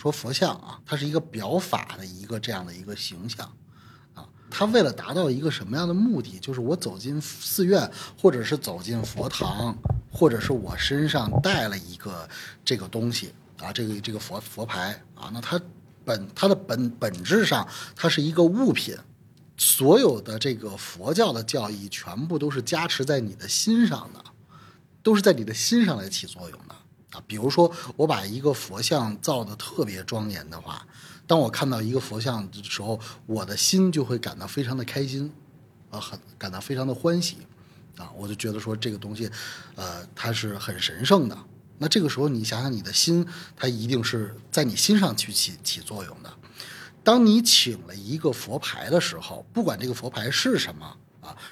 说佛像啊，它是一个表法的一个这样的一个形象啊。它为了达到一个什么样的目的？就是我走进寺院，或者是走进佛堂，或者是我身上带了一个这个东西啊，这个这个佛佛牌啊，那它本它的本本质上，它是一个物品。所有的这个佛教的教义，全部都是加持在你的心上的，都是在你的心上来起作用的啊。比如说，我把一个佛像造的特别庄严的话，当我看到一个佛像的时候，我的心就会感到非常的开心，啊，很感到非常的欢喜，啊，我就觉得说这个东西，呃，它是很神圣的。那这个时候，你想想，你的心，它一定是在你心上去起起作用的。当你请了一个佛牌的时候，不管这个佛牌是什么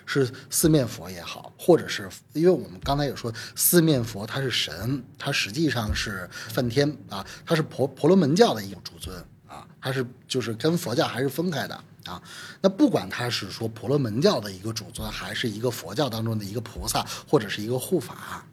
是四面佛也好，或者是因为我们刚才也说四面佛它是神，它实际上是梵天啊，它是婆婆罗门教的一种主尊啊，它是就是跟佛教还是分开的啊。那不管它是说婆罗门教的一个主尊，还是一个佛教当中的一个菩萨，或者是一个护法。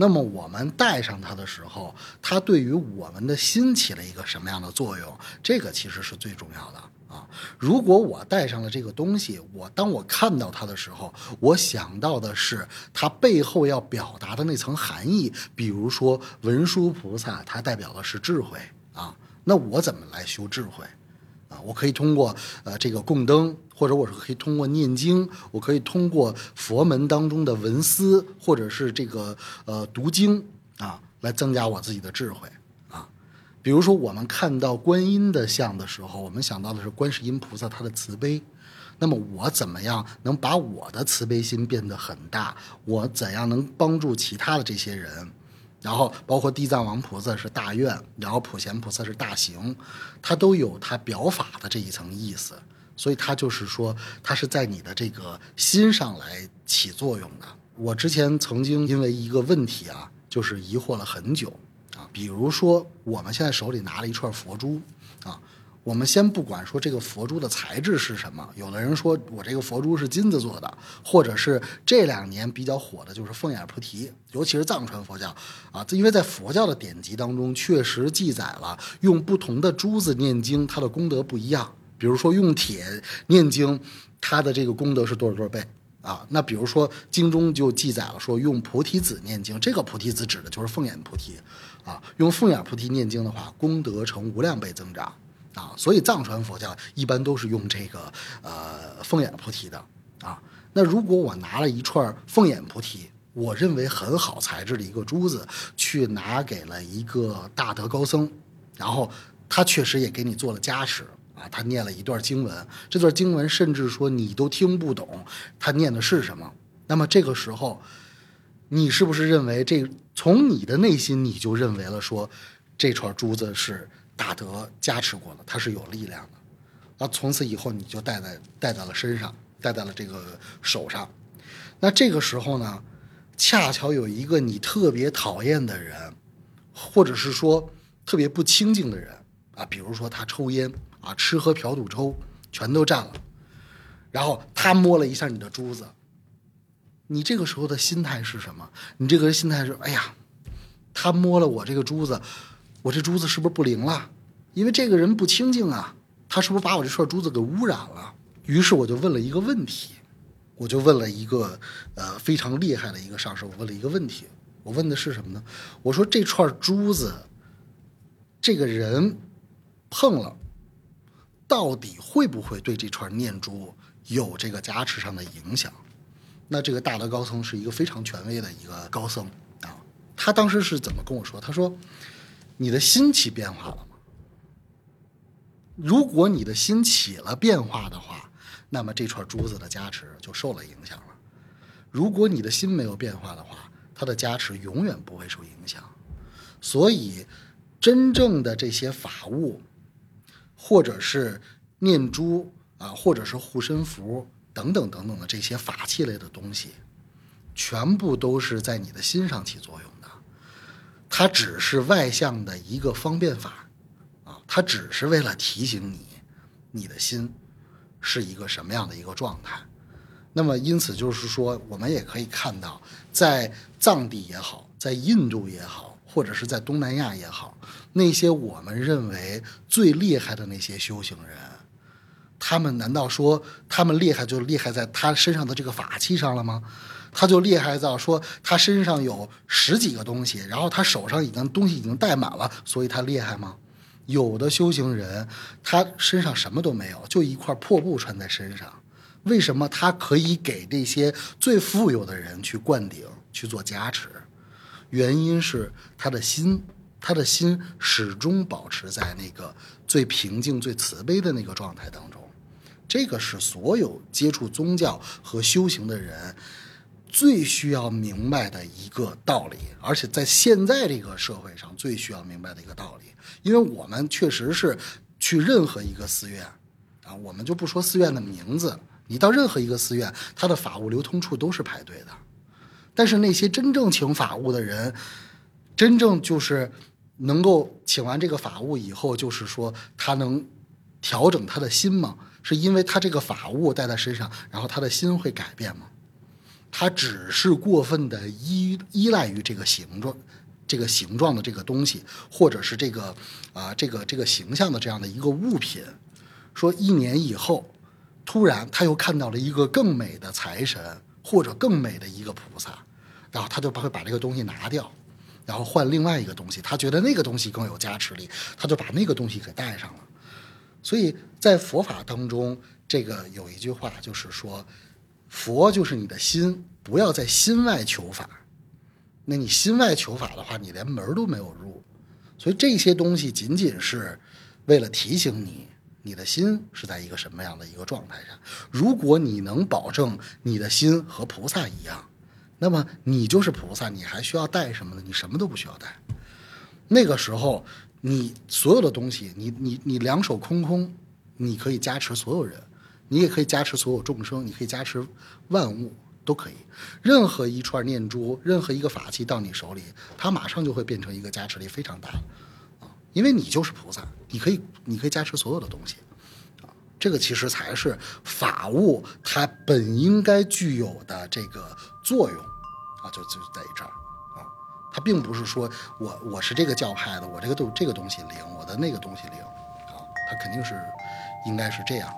那么我们带上它的时候，它对于我们的心起了一个什么样的作用？这个其实是最重要的啊！如果我带上了这个东西，我当我看到它的时候，我想到的是它背后要表达的那层含义。比如说文殊菩萨，它代表的是智慧啊，那我怎么来修智慧？啊，我可以通过呃这个供灯，或者我是可以通过念经，我可以通过佛门当中的文思，或者是这个呃读经啊，来增加我自己的智慧啊。比如说，我们看到观音的像的时候，我们想到的是观世音菩萨他的慈悲。那么我怎么样能把我的慈悲心变得很大？我怎样能帮助其他的这些人？然后包括地藏王菩萨是大愿，然后普贤菩萨是大行，它都有它表法的这一层意思，所以它就是说，它是在你的这个心上来起作用的。我之前曾经因为一个问题啊，就是疑惑了很久啊，比如说我们现在手里拿了一串佛珠啊。我们先不管说这个佛珠的材质是什么，有的人说我这个佛珠是金子做的，或者是这两年比较火的就是凤眼菩提，尤其是藏传佛教啊，因为在佛教的典籍当中确实记载了用不同的珠子念经，它的功德不一样。比如说用铁念经，它的这个功德是多少多少倍啊？那比如说经中就记载了说用菩提子念经，这个菩提子指的就是凤眼菩提啊，用凤眼菩提念经的话，功德成无量倍增长。啊，所以藏传佛教一般都是用这个呃凤眼菩提的啊。那如果我拿了一串凤眼菩提，我认为很好材质的一个珠子，去拿给了一个大德高僧，然后他确实也给你做了加持啊，他念了一段经文，这段经文甚至说你都听不懂他念的是什么。那么这个时候，你是不是认为这从你的内心你就认为了说这串珠子是？大德加持过了，它是有力量的，那从此以后你就戴在戴在了身上，戴在了这个手上。那这个时候呢，恰巧有一个你特别讨厌的人，或者是说特别不清净的人啊，比如说他抽烟啊，吃喝嫖赌抽全都占了，然后他摸了一下你的珠子，你这个时候的心态是什么？你这个心态是：哎呀，他摸了我这个珠子。我这珠子是不是不灵了？因为这个人不清净啊，他是不是把我这串珠子给污染了？于是我就问了一个问题，我就问了一个呃非常厉害的一个上师，我问了一个问题，我问的是什么呢？我说这串珠子，这个人碰了，到底会不会对这串念珠有这个加持上的影响？那这个大德高僧是一个非常权威的一个高僧啊，他当时是怎么跟我说？他说。你的心起变化了吗？如果你的心起了变化的话，那么这串珠子的加持就受了影响了。如果你的心没有变化的话，它的加持永远不会受影响。所以，真正的这些法物，或者是念珠啊，或者是护身符等等等等的这些法器类的东西，全部都是在你的心上起作用的。它只是外向的一个方便法，啊，它只是为了提醒你，你的心是一个什么样的一个状态。那么，因此就是说，我们也可以看到，在藏地也好，在印度也好，或者是在东南亚也好，那些我们认为最厉害的那些修行人，他们难道说他们厉害就厉害在他身上的这个法器上了吗？他就厉害到说他身上有十几个东西，然后他手上已经东西已经带满了，所以他厉害吗？有的修行人他身上什么都没有，就一块破布穿在身上，为什么他可以给这些最富有的人去灌顶去做加持？原因是他的心，他的心始终保持在那个最平静、最慈悲的那个状态当中。这个是所有接触宗教和修行的人最需要明白的一个道理，而且在现在这个社会上最需要明白的一个道理。因为我们确实是去任何一个寺院啊，我们就不说寺院的名字，你到任何一个寺院，它的法物流通处都是排队的。但是那些真正请法务的人，真正就是能够请完这个法务以后，就是说他能调整他的心吗？是因为他这个法物带在身上，然后他的心会改变吗？他只是过分的依依赖于这个形状、这个形状的这个东西，或者是这个啊这个这个形象的这样的一个物品。说一年以后，突然他又看到了一个更美的财神，或者更美的一个菩萨。然后他就把会把这个东西拿掉，然后换另外一个东西。他觉得那个东西更有加持力，他就把那个东西给带上了。所以在佛法当中，这个有一句话就是说，佛就是你的心，不要在心外求法。那你心外求法的话，你连门都没有入。所以这些东西仅仅是为了提醒你，你的心是在一个什么样的一个状态上。如果你能保证你的心和菩萨一样。那么你就是菩萨，你还需要带什么呢？你什么都不需要带。那个时候，你所有的东西，你你你两手空空，你可以加持所有人，你也可以加持所有众生，你可以加持万物都可以。任何一串念珠，任何一个法器到你手里，它马上就会变成一个加持力非常大啊！因为你就是菩萨，你可以你可以加持所有的东西啊！这个其实才是法物它本应该具有的这个作用。啊，就就在这儿并不是说我我是这个教派的，我这个都这个东西灵，我的那个东西灵啊，他肯定是应该是这样。